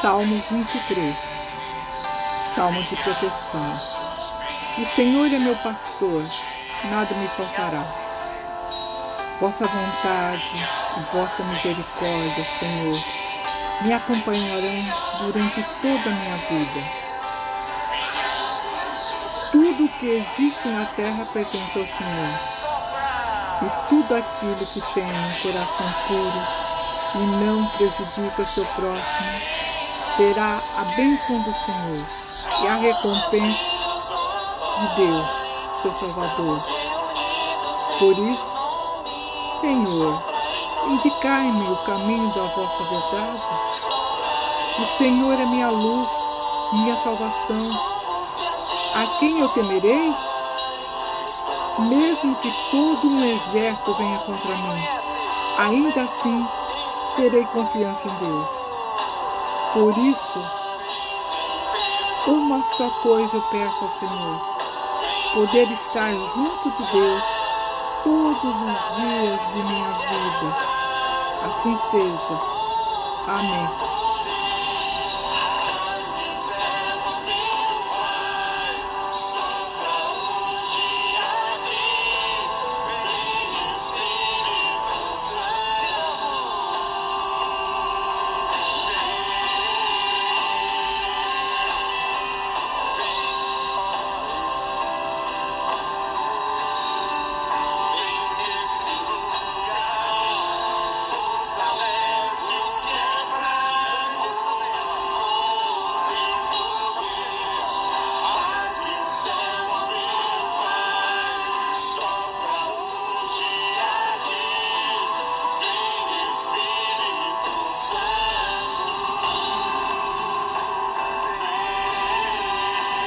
Salmo 23 Salmo de proteção O Senhor é meu pastor, nada me faltará. Vossa vontade e vossa misericórdia, Senhor, me acompanharão durante toda a minha vida. Tudo o que existe na terra pertence ao Senhor, e tudo aquilo que tem um coração puro e não prejudica seu próximo, terá a bênção do Senhor e a recompensa de Deus, seu Salvador. Por isso, Senhor, indicai-me o caminho da vossa verdade. O Senhor é minha luz, minha salvação. A quem eu temerei? Mesmo que todo um exército venha contra mim, ainda assim terei confiança em Deus. Por isso, uma só coisa eu peço ao Senhor: poder estar junto de Deus todos os dias de minha vida. Assim seja. Amém.